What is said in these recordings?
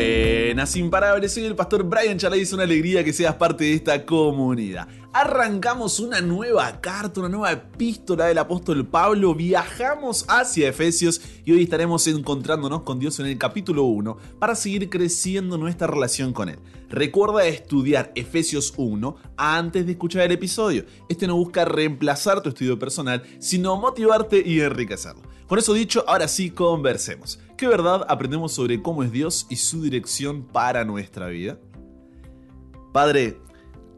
Buenas, imparables, soy el pastor Brian Charlay, es una alegría que seas parte de esta comunidad. Arrancamos una nueva carta, una nueva epístola del apóstol Pablo, viajamos hacia Efesios y hoy estaremos encontrándonos con Dios en el capítulo 1 para seguir creciendo nuestra relación con Él. Recuerda estudiar Efesios 1 antes de escuchar el episodio. Este no busca reemplazar tu estudio personal, sino motivarte y enriquecerlo. Con eso dicho, ahora sí conversemos. ¿Qué verdad aprendemos sobre cómo es Dios y su dirección para nuestra vida? Padre,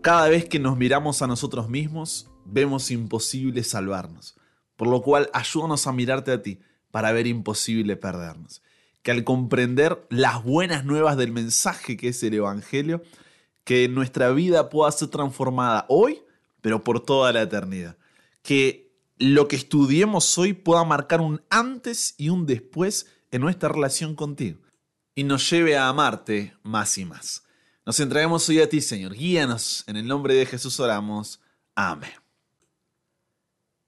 cada vez que nos miramos a nosotros mismos, vemos imposible salvarnos. Por lo cual, ayúdanos a mirarte a ti para ver imposible perdernos. Que al comprender las buenas nuevas del mensaje que es el Evangelio, que nuestra vida pueda ser transformada hoy, pero por toda la eternidad. Que lo que estudiemos hoy pueda marcar un antes y un después en nuestra relación contigo y nos lleve a amarte más y más. Nos entreguemos hoy a ti, Señor. Guíanos. En el nombre de Jesús oramos. Amén.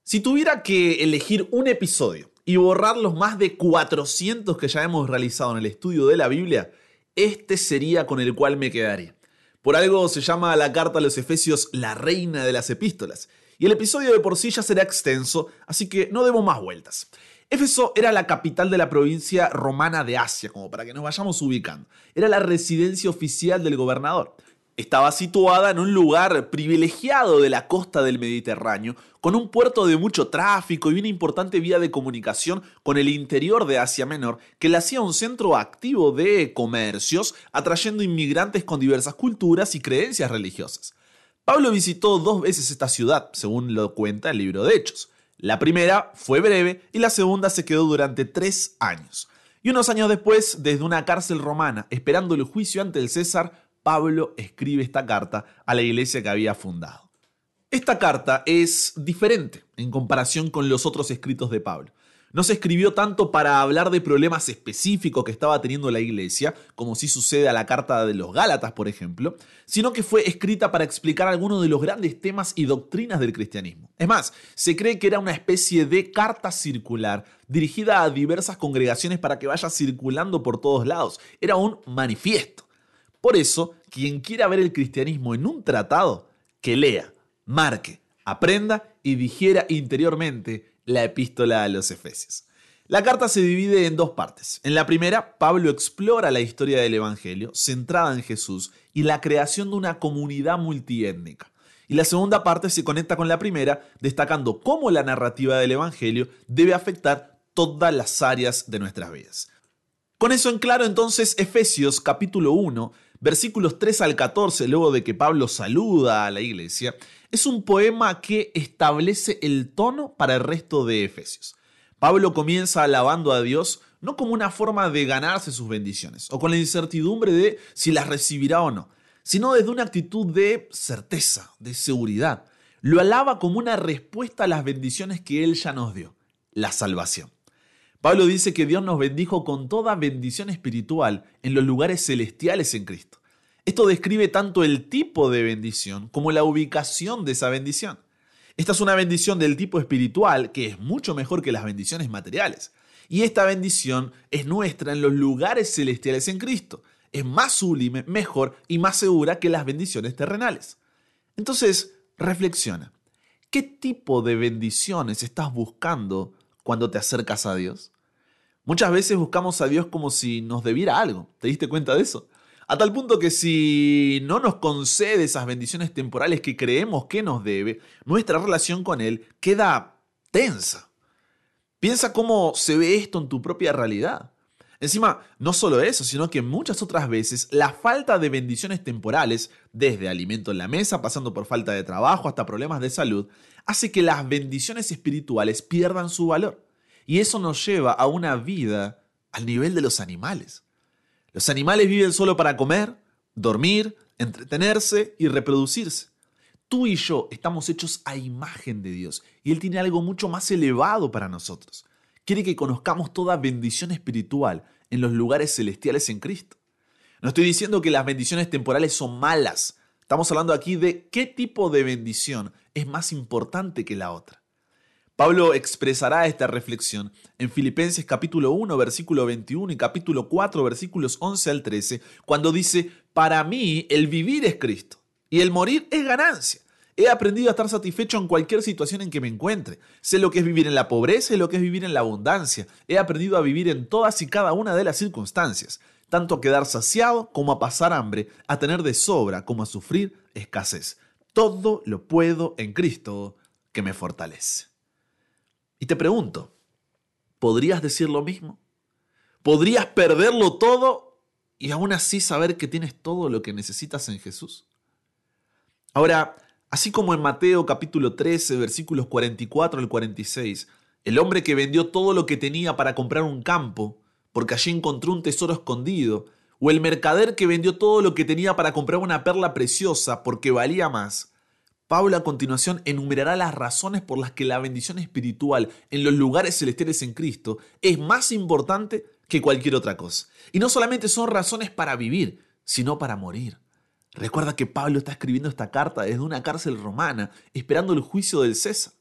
Si tuviera que elegir un episodio y borrar los más de 400 que ya hemos realizado en el estudio de la Biblia, este sería con el cual me quedaría. Por algo se llama la carta a los Efesios la reina de las epístolas. Y el episodio de por sí ya será extenso, así que no demos más vueltas. Éfeso era la capital de la provincia romana de Asia, como para que nos vayamos ubicando. Era la residencia oficial del gobernador. Estaba situada en un lugar privilegiado de la costa del Mediterráneo, con un puerto de mucho tráfico y una importante vía de comunicación con el interior de Asia Menor, que la hacía un centro activo de comercios, atrayendo inmigrantes con diversas culturas y creencias religiosas. Pablo visitó dos veces esta ciudad, según lo cuenta el libro de Hechos. La primera fue breve y la segunda se quedó durante tres años. Y unos años después, desde una cárcel romana, esperando el juicio ante el César, Pablo escribe esta carta a la iglesia que había fundado. Esta carta es diferente en comparación con los otros escritos de Pablo. No se escribió tanto para hablar de problemas específicos que estaba teniendo la iglesia, como si sucede a la carta de los Gálatas, por ejemplo, sino que fue escrita para explicar algunos de los grandes temas y doctrinas del cristianismo. Es más, se cree que era una especie de carta circular dirigida a diversas congregaciones para que vaya circulando por todos lados. Era un manifiesto. Por eso, quien quiera ver el cristianismo en un tratado, que lea, marque, aprenda y digiera interiormente la epístola a los Efesios. La carta se divide en dos partes. En la primera, Pablo explora la historia del Evangelio, centrada en Jesús, y la creación de una comunidad multiétnica. Y la segunda parte se conecta con la primera, destacando cómo la narrativa del Evangelio debe afectar todas las áreas de nuestras vidas. Con eso en claro, entonces, Efesios capítulo 1, versículos 3 al 14, luego de que Pablo saluda a la iglesia, es un poema que establece el tono para el resto de Efesios. Pablo comienza alabando a Dios no como una forma de ganarse sus bendiciones o con la incertidumbre de si las recibirá o no, sino desde una actitud de certeza, de seguridad. Lo alaba como una respuesta a las bendiciones que Él ya nos dio, la salvación. Pablo dice que Dios nos bendijo con toda bendición espiritual en los lugares celestiales en Cristo. Esto describe tanto el tipo de bendición como la ubicación de esa bendición. Esta es una bendición del tipo espiritual que es mucho mejor que las bendiciones materiales. Y esta bendición es nuestra en los lugares celestiales en Cristo. Es más sublime, mejor y más segura que las bendiciones terrenales. Entonces, reflexiona. ¿Qué tipo de bendiciones estás buscando cuando te acercas a Dios? Muchas veces buscamos a Dios como si nos debiera algo. ¿Te diste cuenta de eso? A tal punto que si no nos concede esas bendiciones temporales que creemos que nos debe, nuestra relación con Él queda tensa. Piensa cómo se ve esto en tu propia realidad. Encima, no solo eso, sino que muchas otras veces la falta de bendiciones temporales, desde alimento en la mesa, pasando por falta de trabajo hasta problemas de salud, hace que las bendiciones espirituales pierdan su valor. Y eso nos lleva a una vida al nivel de los animales. Los animales viven solo para comer, dormir, entretenerse y reproducirse. Tú y yo estamos hechos a imagen de Dios y Él tiene algo mucho más elevado para nosotros. Quiere que conozcamos toda bendición espiritual en los lugares celestiales en Cristo. No estoy diciendo que las bendiciones temporales son malas. Estamos hablando aquí de qué tipo de bendición es más importante que la otra. Pablo expresará esta reflexión en Filipenses capítulo 1 versículo 21 y capítulo 4 versículos 11 al 13, cuando dice, para mí el vivir es Cristo y el morir es ganancia. He aprendido a estar satisfecho en cualquier situación en que me encuentre. Sé lo que es vivir en la pobreza y lo que es vivir en la abundancia. He aprendido a vivir en todas y cada una de las circunstancias, tanto a quedar saciado como a pasar hambre, a tener de sobra como a sufrir escasez. Todo lo puedo en Cristo que me fortalece. Y te pregunto, ¿podrías decir lo mismo? ¿Podrías perderlo todo y aún así saber que tienes todo lo que necesitas en Jesús? Ahora, así como en Mateo capítulo 13, versículos 44 al 46, el hombre que vendió todo lo que tenía para comprar un campo, porque allí encontró un tesoro escondido, o el mercader que vendió todo lo que tenía para comprar una perla preciosa porque valía más, Pablo a continuación enumerará las razones por las que la bendición espiritual en los lugares celestiales en Cristo es más importante que cualquier otra cosa. Y no solamente son razones para vivir, sino para morir. Recuerda que Pablo está escribiendo esta carta desde una cárcel romana, esperando el juicio del César.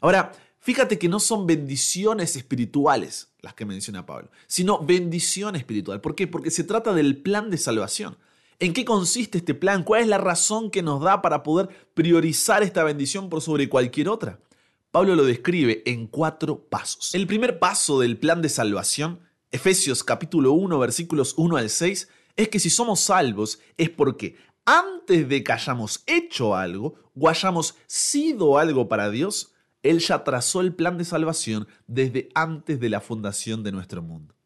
Ahora, fíjate que no son bendiciones espirituales las que menciona Pablo, sino bendición espiritual. ¿Por qué? Porque se trata del plan de salvación. ¿En qué consiste este plan? ¿Cuál es la razón que nos da para poder priorizar esta bendición por sobre cualquier otra? Pablo lo describe en cuatro pasos. El primer paso del plan de salvación, Efesios capítulo 1 versículos 1 al 6, es que si somos salvos es porque antes de que hayamos hecho algo o hayamos sido algo para Dios, Él ya trazó el plan de salvación desde antes de la fundación de nuestro mundo.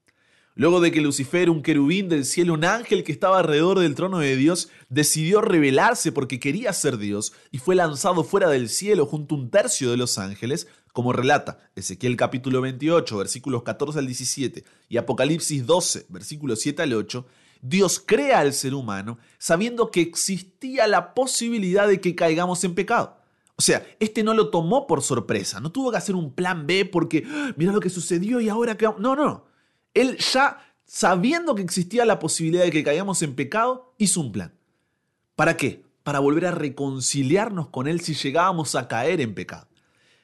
Luego de que Lucifer, un querubín del cielo, un ángel que estaba alrededor del trono de Dios, decidió rebelarse porque quería ser Dios y fue lanzado fuera del cielo junto a un tercio de los ángeles, como relata Ezequiel capítulo 28, versículos 14 al 17 y Apocalipsis 12, versículos 7 al 8, Dios crea al ser humano sabiendo que existía la posibilidad de que caigamos en pecado. O sea, este no lo tomó por sorpresa, no tuvo que hacer un plan B porque, ¡Ah! mira lo que sucedió y ahora que... No, no. Él ya, sabiendo que existía la posibilidad de que caigamos en pecado, hizo un plan. ¿Para qué? Para volver a reconciliarnos con Él si llegábamos a caer en pecado.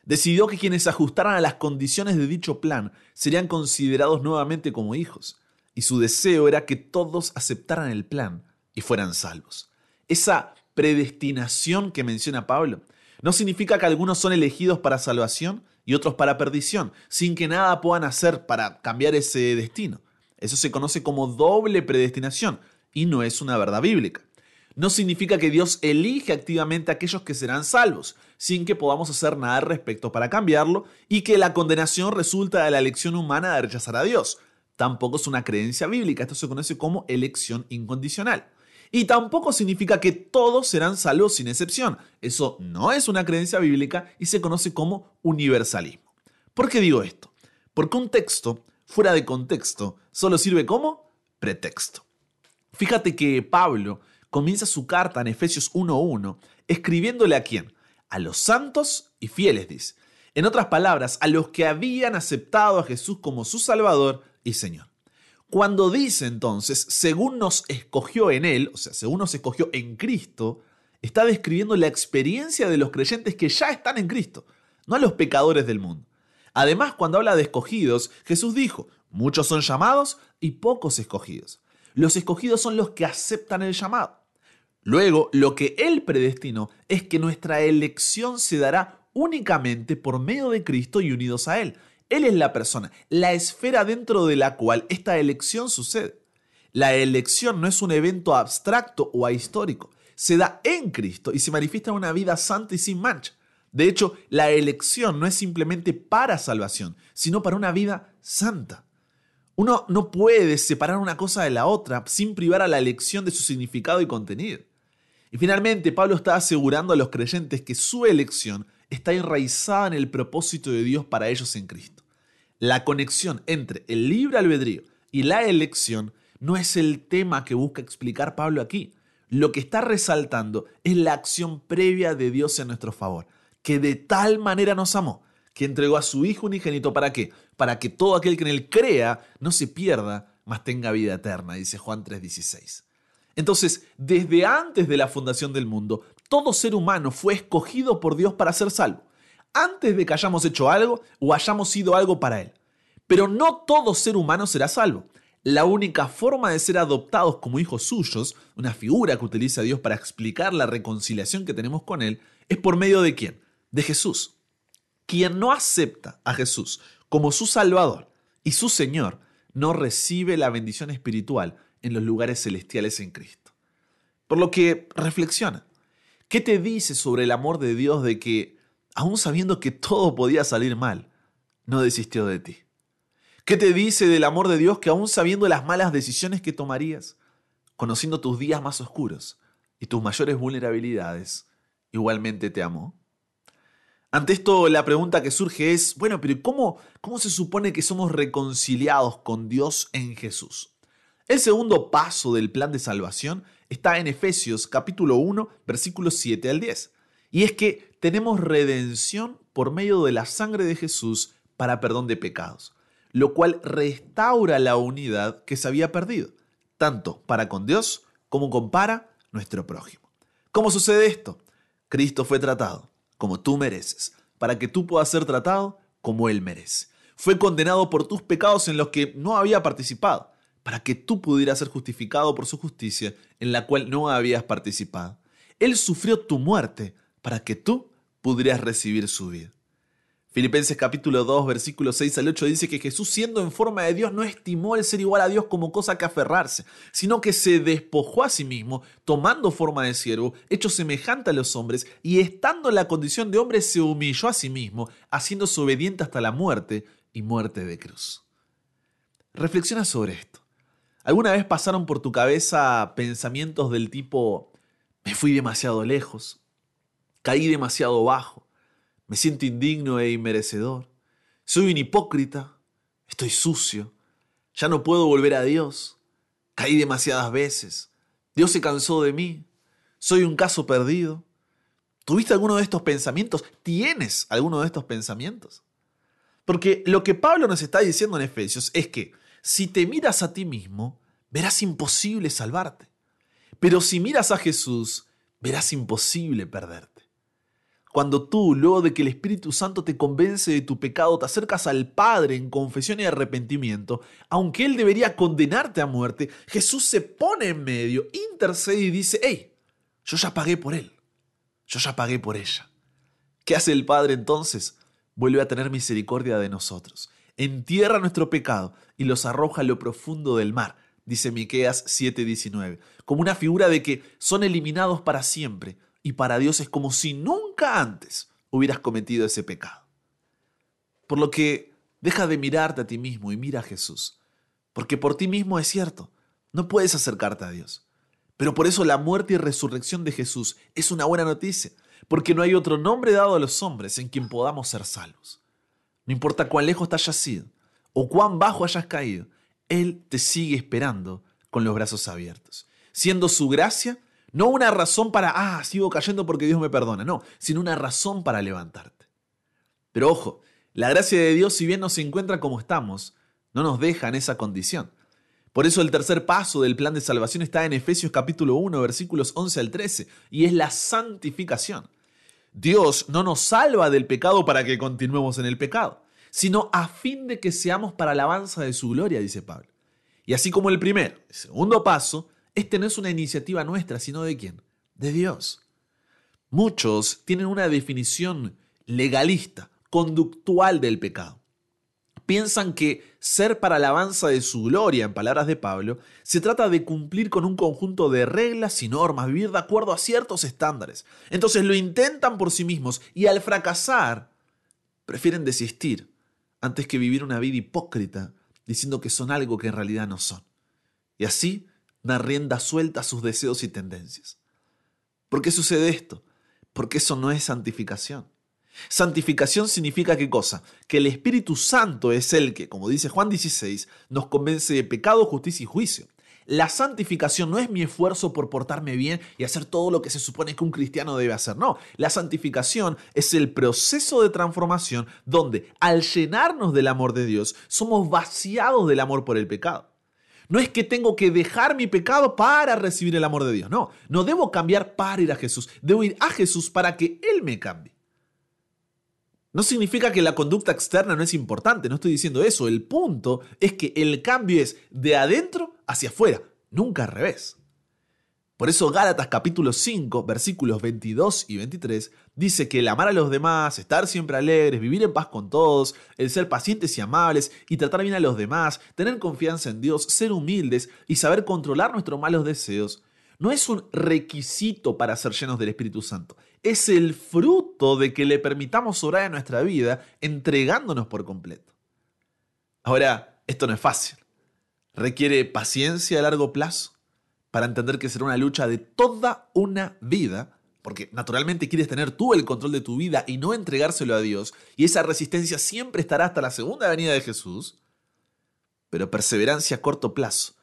Decidió que quienes ajustaran a las condiciones de dicho plan serían considerados nuevamente como hijos, y su deseo era que todos aceptaran el plan y fueran salvos. Esa predestinación que menciona Pablo no significa que algunos son elegidos para salvación y otros para perdición, sin que nada puedan hacer para cambiar ese destino. Eso se conoce como doble predestinación y no es una verdad bíblica. No significa que Dios elige activamente a aquellos que serán salvos, sin que podamos hacer nada al respecto para cambiarlo, y que la condenación resulta de la elección humana de rechazar a Dios. Tampoco es una creencia bíblica, esto se conoce como elección incondicional. Y tampoco significa que todos serán salvos sin excepción. Eso no es una creencia bíblica y se conoce como universalismo. ¿Por qué digo esto? Porque un texto fuera de contexto solo sirve como pretexto. Fíjate que Pablo comienza su carta en Efesios 1.1 escribiéndole a quién? A los santos y fieles, dice. En otras palabras, a los que habían aceptado a Jesús como su Salvador y Señor. Cuando dice entonces, según nos escogió en Él, o sea, según nos escogió en Cristo, está describiendo la experiencia de los creyentes que ya están en Cristo, no a los pecadores del mundo. Además, cuando habla de escogidos, Jesús dijo, muchos son llamados y pocos escogidos. Los escogidos son los que aceptan el llamado. Luego, lo que Él predestinó es que nuestra elección se dará únicamente por medio de Cristo y unidos a Él. Él es la persona, la esfera dentro de la cual esta elección sucede. La elección no es un evento abstracto o ahistórico, se da en Cristo y se manifiesta en una vida santa y sin mancha. De hecho, la elección no es simplemente para salvación, sino para una vida santa. Uno no puede separar una cosa de la otra sin privar a la elección de su significado y contenido. Y finalmente, Pablo está asegurando a los creyentes que su elección está enraizada en el propósito de Dios para ellos en Cristo. La conexión entre el libre albedrío y la elección no es el tema que busca explicar Pablo aquí. Lo que está resaltando es la acción previa de Dios en nuestro favor, que de tal manera nos amó, que entregó a su Hijo unigénito para qué? Para que todo aquel que en él crea no se pierda, mas tenga vida eterna, dice Juan 3:16. Entonces, desde antes de la fundación del mundo, todo ser humano fue escogido por Dios para ser salvo. Antes de que hayamos hecho algo o hayamos sido algo para Él. Pero no todo ser humano será salvo. La única forma de ser adoptados como hijos suyos, una figura que utiliza Dios para explicar la reconciliación que tenemos con Él, es por medio de quién? De Jesús. Quien no acepta a Jesús como su Salvador y su Señor, no recibe la bendición espiritual en los lugares celestiales en Cristo. Por lo que reflexiona. ¿Qué te dice sobre el amor de Dios de que, aun sabiendo que todo podía salir mal, no desistió de ti? ¿Qué te dice del amor de Dios que aún sabiendo las malas decisiones que tomarías, conociendo tus días más oscuros y tus mayores vulnerabilidades, igualmente te amó? Ante esto la pregunta que surge es, bueno, pero ¿cómo, cómo se supone que somos reconciliados con Dios en Jesús? El segundo paso del plan de salvación está en Efesios capítulo 1, versículos 7 al 10. Y es que tenemos redención por medio de la sangre de Jesús para perdón de pecados lo cual restaura la unidad que se había perdido, tanto para con Dios como con para nuestro prójimo. ¿Cómo sucede esto? Cristo fue tratado como tú mereces, para que tú puedas ser tratado como Él merece. Fue condenado por tus pecados en los que no había participado, para que tú pudieras ser justificado por su justicia en la cual no habías participado. Él sufrió tu muerte para que tú pudieras recibir su vida. Filipenses capítulo 2, versículos 6 al 8 dice que Jesús siendo en forma de Dios no estimó el ser igual a Dios como cosa que aferrarse, sino que se despojó a sí mismo, tomando forma de siervo, hecho semejante a los hombres, y estando en la condición de hombre se humilló a sí mismo, haciéndose obediente hasta la muerte y muerte de cruz. Reflexiona sobre esto. ¿Alguna vez pasaron por tu cabeza pensamientos del tipo, me fui demasiado lejos, caí demasiado bajo? Me siento indigno e inmerecedor. Soy un hipócrita. Estoy sucio. Ya no puedo volver a Dios. Caí demasiadas veces. Dios se cansó de mí. Soy un caso perdido. ¿Tuviste alguno de estos pensamientos? ¿Tienes alguno de estos pensamientos? Porque lo que Pablo nos está diciendo en Efesios es que si te miras a ti mismo, verás imposible salvarte. Pero si miras a Jesús, verás imposible perderte. Cuando tú, luego de que el Espíritu Santo te convence de tu pecado, te acercas al Padre en confesión y arrepentimiento, aunque Él debería condenarte a muerte, Jesús se pone en medio, intercede y dice, hey, yo ya pagué por Él, yo ya pagué por ella. ¿Qué hace el Padre entonces? Vuelve a tener misericordia de nosotros, entierra nuestro pecado y los arroja a lo profundo del mar, dice Miqueas 7:19, como una figura de que son eliminados para siempre y para Dios es como si nunca antes hubieras cometido ese pecado. Por lo que deja de mirarte a ti mismo y mira a Jesús, porque por ti mismo es cierto, no puedes acercarte a Dios. Pero por eso la muerte y resurrección de Jesús es una buena noticia, porque no hay otro nombre dado a los hombres en quien podamos ser salvos. No importa cuán lejos te hayas sido o cuán bajo hayas caído, Él te sigue esperando con los brazos abiertos, siendo su gracia no una razón para, ah, sigo cayendo porque Dios me perdona, no, sino una razón para levantarte. Pero ojo, la gracia de Dios, si bien nos encuentra como estamos, no nos deja en esa condición. Por eso el tercer paso del plan de salvación está en Efesios capítulo 1, versículos 11 al 13, y es la santificación. Dios no nos salva del pecado para que continuemos en el pecado, sino a fin de que seamos para alabanza de su gloria, dice Pablo. Y así como el primer, el segundo paso, este no es una iniciativa nuestra, sino de quién? De Dios. Muchos tienen una definición legalista, conductual del pecado. Piensan que ser para alabanza de su gloria, en palabras de Pablo, se trata de cumplir con un conjunto de reglas y normas, vivir de acuerdo a ciertos estándares. Entonces lo intentan por sí mismos y al fracasar prefieren desistir antes que vivir una vida hipócrita diciendo que son algo que en realidad no son. Y así da rienda suelta a sus deseos y tendencias. ¿Por qué sucede esto? Porque eso no es santificación. Santificación significa qué cosa? Que el Espíritu Santo es el que, como dice Juan 16, nos convence de pecado, justicia y juicio. La santificación no es mi esfuerzo por portarme bien y hacer todo lo que se supone que un cristiano debe hacer. No, la santificación es el proceso de transformación donde al llenarnos del amor de Dios somos vaciados del amor por el pecado. No es que tengo que dejar mi pecado para recibir el amor de Dios. No, no debo cambiar para ir a Jesús. Debo ir a Jesús para que Él me cambie. No significa que la conducta externa no es importante, no estoy diciendo eso. El punto es que el cambio es de adentro hacia afuera, nunca al revés. Por eso Gálatas capítulo 5, versículos 22 y 23 dice que el amar a los demás, estar siempre alegres, vivir en paz con todos, el ser pacientes y amables y tratar bien a los demás, tener confianza en Dios, ser humildes y saber controlar nuestros malos deseos, no es un requisito para ser llenos del Espíritu Santo, es el fruto de que le permitamos orar en nuestra vida entregándonos por completo. Ahora, esto no es fácil. Requiere paciencia a largo plazo para entender que será una lucha de toda una vida, porque naturalmente quieres tener tú el control de tu vida y no entregárselo a Dios, y esa resistencia siempre estará hasta la segunda venida de Jesús, pero perseverancia a corto plazo,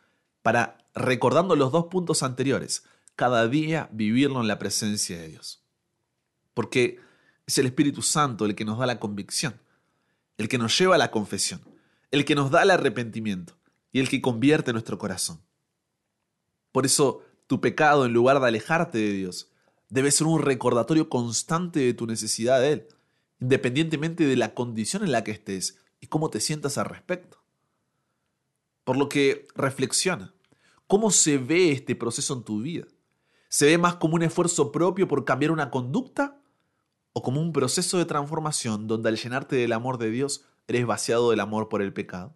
para, recordando los dos puntos anteriores, cada día vivirlo en la presencia de Dios. Porque es el Espíritu Santo el que nos da la convicción, el que nos lleva a la confesión, el que nos da el arrepentimiento y el que convierte nuestro corazón. Por eso tu pecado, en lugar de alejarte de Dios, debe ser un recordatorio constante de tu necesidad de Él, independientemente de la condición en la que estés y cómo te sientas al respecto. Por lo que reflexiona, ¿cómo se ve este proceso en tu vida? ¿Se ve más como un esfuerzo propio por cambiar una conducta o como un proceso de transformación donde al llenarte del amor de Dios eres vaciado del amor por el pecado?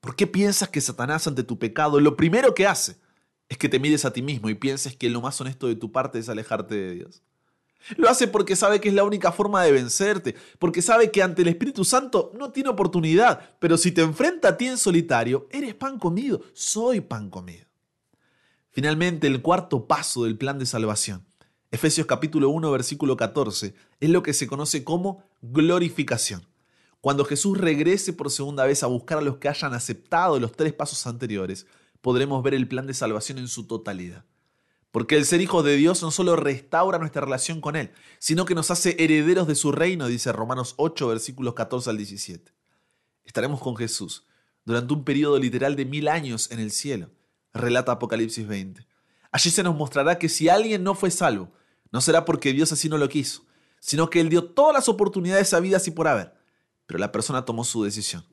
¿Por qué piensas que Satanás ante tu pecado lo primero que hace es que te mires a ti mismo y pienses que lo más honesto de tu parte es alejarte de Dios. Lo hace porque sabe que es la única forma de vencerte, porque sabe que ante el Espíritu Santo no tiene oportunidad, pero si te enfrenta a ti en solitario, eres pan comido, soy pan comido. Finalmente, el cuarto paso del plan de salvación, Efesios capítulo 1, versículo 14, es lo que se conoce como glorificación. Cuando Jesús regrese por segunda vez a buscar a los que hayan aceptado los tres pasos anteriores, podremos ver el plan de salvación en su totalidad. Porque el ser hijos de Dios no solo restaura nuestra relación con Él, sino que nos hace herederos de su reino, dice Romanos 8, versículos 14 al 17. Estaremos con Jesús durante un periodo literal de mil años en el cielo, relata Apocalipsis 20. Allí se nos mostrará que si alguien no fue salvo, no será porque Dios así no lo quiso, sino que Él dio todas las oportunidades a vida y por haber, pero la persona tomó su decisión,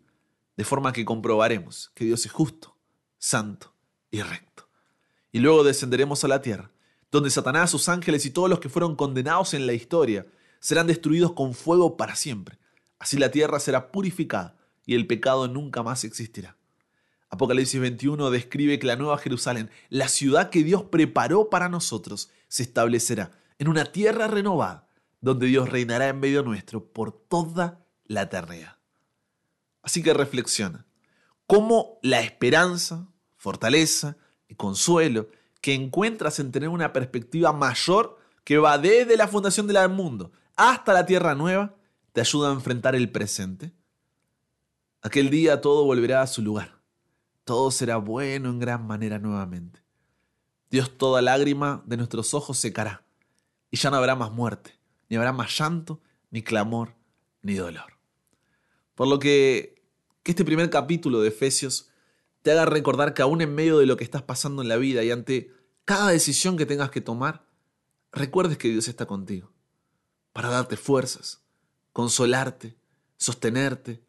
de forma que comprobaremos que Dios es justo santo y recto. Y luego descenderemos a la tierra, donde Satanás, sus ángeles y todos los que fueron condenados en la historia serán destruidos con fuego para siempre. Así la tierra será purificada y el pecado nunca más existirá. Apocalipsis 21 describe que la nueva Jerusalén, la ciudad que Dios preparó para nosotros, se establecerá en una tierra renovada, donde Dios reinará en medio nuestro por toda la eternidad. Así que reflexiona, cómo la esperanza, fortaleza y consuelo que encuentras en tener una perspectiva mayor que va desde la fundación del mundo hasta la tierra nueva, te ayuda a enfrentar el presente. Aquel día todo volverá a su lugar. Todo será bueno en gran manera nuevamente. Dios toda lágrima de nuestros ojos secará, y ya no habrá más muerte, ni habrá más llanto, ni clamor, ni dolor. Por lo que, que este primer capítulo de Efesios te haga recordar que aún en medio de lo que estás pasando en la vida y ante cada decisión que tengas que tomar, recuerdes que Dios está contigo para darte fuerzas, consolarte, sostenerte,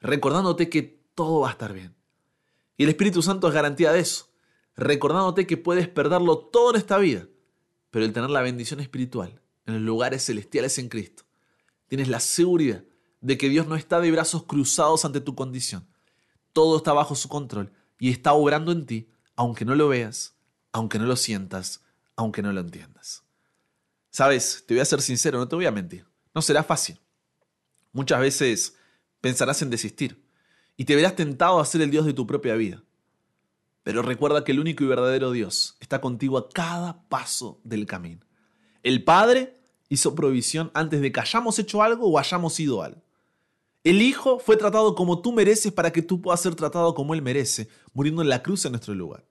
recordándote que todo va a estar bien. Y el Espíritu Santo es garantía de eso, recordándote que puedes perderlo todo en esta vida, pero el tener la bendición espiritual en los lugares celestiales en Cristo, tienes la seguridad de que Dios no está de brazos cruzados ante tu condición, todo está bajo su control y está obrando en ti, aunque no lo veas, aunque no lo sientas, aunque no lo entiendas. Sabes, te voy a ser sincero, no te voy a mentir. No será fácil. Muchas veces pensarás en desistir y te verás tentado a ser el Dios de tu propia vida. Pero recuerda que el único y verdadero Dios está contigo a cada paso del camino. El Padre hizo provisión antes de que hayamos hecho algo o hayamos ido algo. El Hijo fue tratado como tú mereces para que tú puedas ser tratado como Él merece, muriendo en la cruz en nuestro lugar.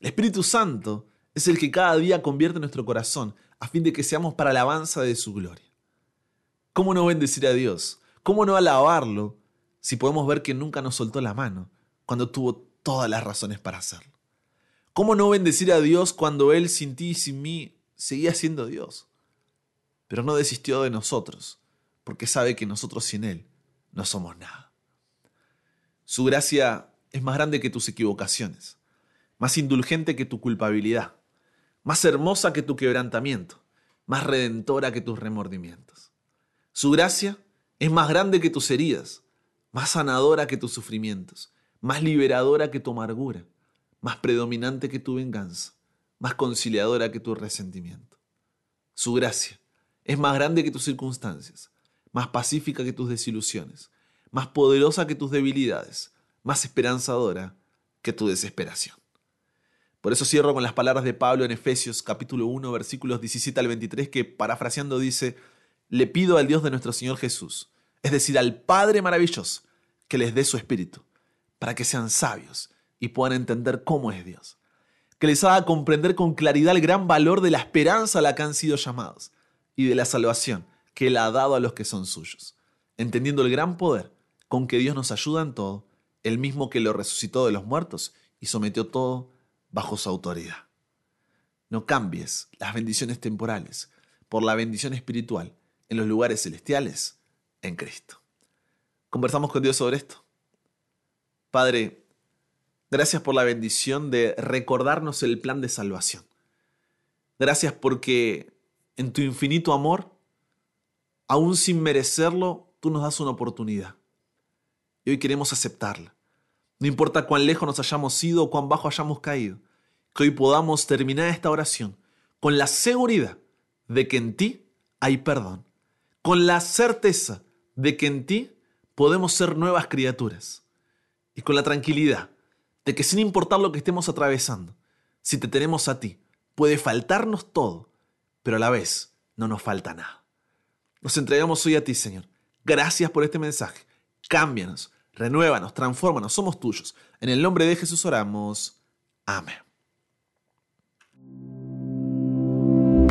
El Espíritu Santo es el que cada día convierte nuestro corazón a fin de que seamos para la alabanza de su gloria. ¿Cómo no bendecir a Dios? ¿Cómo no alabarlo si podemos ver que nunca nos soltó la mano cuando tuvo todas las razones para hacerlo? ¿Cómo no bendecir a Dios cuando Él sin ti y sin mí seguía siendo Dios? Pero no desistió de nosotros porque sabe que nosotros sin Él no somos nada. Su gracia es más grande que tus equivocaciones, más indulgente que tu culpabilidad, más hermosa que tu quebrantamiento, más redentora que tus remordimientos. Su gracia es más grande que tus heridas, más sanadora que tus sufrimientos, más liberadora que tu amargura, más predominante que tu venganza, más conciliadora que tu resentimiento. Su gracia es más grande que tus circunstancias, más pacífica que tus desilusiones, más poderosa que tus debilidades, más esperanzadora que tu desesperación. Por eso cierro con las palabras de Pablo en Efesios capítulo 1 versículos 17 al 23 que parafraseando dice, le pido al Dios de nuestro Señor Jesús, es decir, al Padre maravilloso, que les dé su espíritu, para que sean sabios y puedan entender cómo es Dios, que les haga comprender con claridad el gran valor de la esperanza a la que han sido llamados y de la salvación que Él ha dado a los que son suyos, entendiendo el gran poder con que Dios nos ayuda en todo, el mismo que lo resucitó de los muertos y sometió todo bajo su autoridad. No cambies las bendiciones temporales por la bendición espiritual en los lugares celestiales en Cristo. Conversamos con Dios sobre esto. Padre, gracias por la bendición de recordarnos el plan de salvación. Gracias porque en tu infinito amor aún sin merecerlo, tú nos das una oportunidad. Y hoy queremos aceptarla. No importa cuán lejos nos hayamos ido o cuán bajo hayamos caído, que hoy podamos terminar esta oración con la seguridad de que en ti hay perdón, con la certeza de que en ti podemos ser nuevas criaturas y con la tranquilidad de que sin importar lo que estemos atravesando, si te tenemos a ti, puede faltarnos todo, pero a la vez no nos falta nada. Nos entregamos hoy a ti, Señor. Gracias por este mensaje. Cámbianos, renuévanos, transfórmanos, somos tuyos. En el nombre de Jesús oramos. Amén.